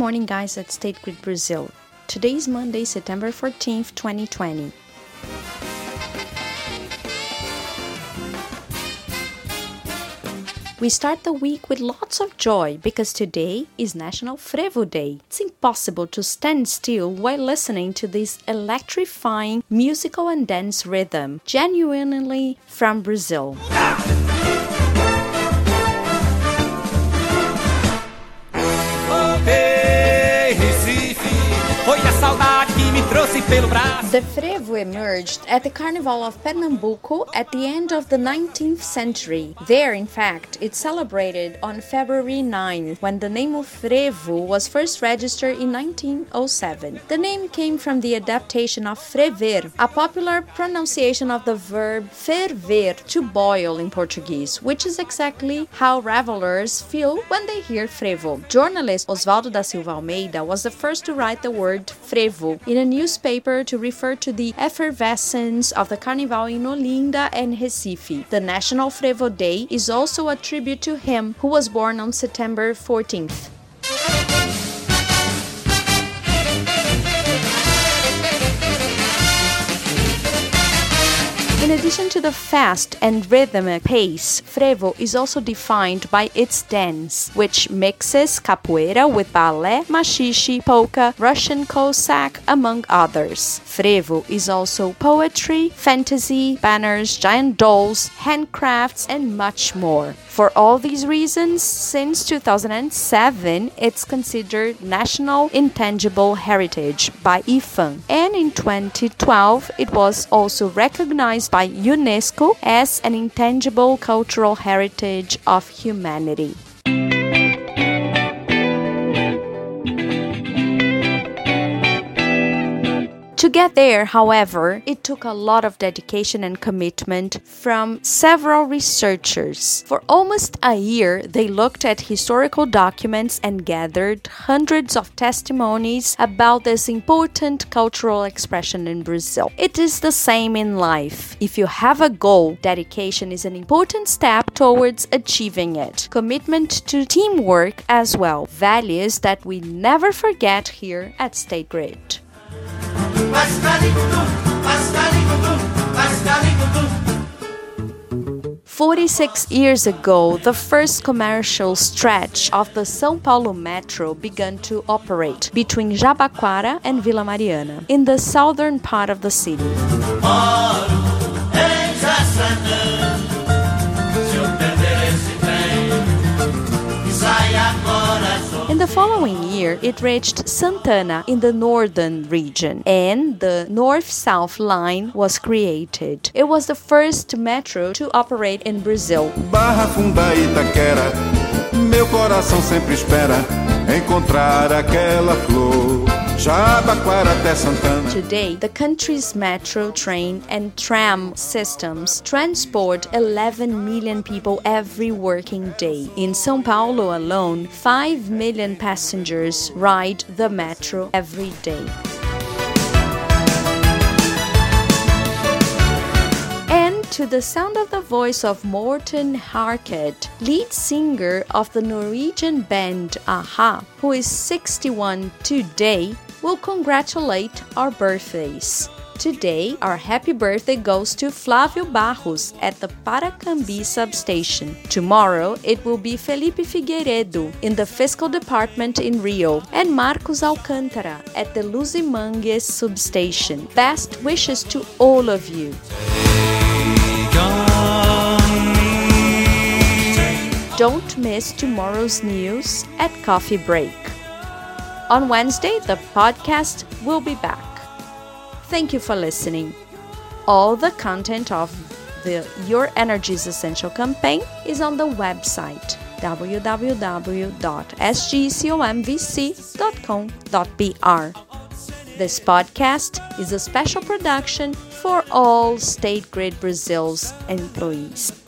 morning, guys, at State Grid Brazil. Today is Monday, September 14th, 2020. We start the week with lots of joy because today is National Frevo Day. It's impossible to stand still while listening to this electrifying musical and dance rhythm, genuinely from Brazil. The frevo emerged at the Carnival of Pernambuco at the end of the 19th century. There, in fact, it celebrated on February 9 when the name of frevo was first registered in 1907. The name came from the adaptation of frever, a popular pronunciation of the verb ferver, to boil in Portuguese, which is exactly how revelers feel when they hear frevo. Journalist Oswaldo da Silva Almeida was the first to write the word frevo in a newspaper to refer to the effervescence of the Carnival in Olinda and Recife. The National Frevo Day is also a tribute to him, who was born on September 14th. In addition to the fast and rhythmic pace, frevo is also defined by its dance, which mixes capoeira with ballet, maxixe, polka, Russian Cossack, among others. Frevo is also poetry, fantasy, banners, giant dolls, handcrafts, and much more. For all these reasons, since 2007, it's considered National Intangible Heritage by IPHAN, and in 2012, it was also recognized by UNESCO as an intangible cultural heritage of humanity. Get there, however, it took a lot of dedication and commitment from several researchers. For almost a year, they looked at historical documents and gathered hundreds of testimonies about this important cultural expression in Brazil. It is the same in life. If you have a goal, dedication is an important step towards achieving it. Commitment to teamwork as well, values that we never forget here at State Grid. 46 years ago, the first commercial stretch of the São Paulo Metro began to operate between Jabaquara and Vila Mariana, in the southern part of the city. The following year, it reached Santana in the northern region, and the north south line was created. It was the first metro to operate in Brazil. Barra Funda Itaquera, meu coração sempre espera encontrar aquela flor. Today, the country's metro, train, and tram systems transport 11 million people every working day. In São Paulo alone, 5 million passengers ride the metro every day. To the sound of the voice of Morten Harket, lead singer of the Norwegian band a-ha, who is 61 today, will congratulate our birthdays. Today, our happy birthday goes to Flavio Barros at the Paracambi substation. Tomorrow, it will be Felipe Figueiredo in the fiscal department in Rio and Marcos Alcântara at the Luzimangues substation. Best wishes to all of you. Don't miss tomorrow's news at Coffee Break. On Wednesday, the podcast will be back. Thank you for listening. All the content of the Your Energy's Essential campaign is on the website www.sgcomvc.com.br. This podcast is a special production for all State Grid Brazil's employees.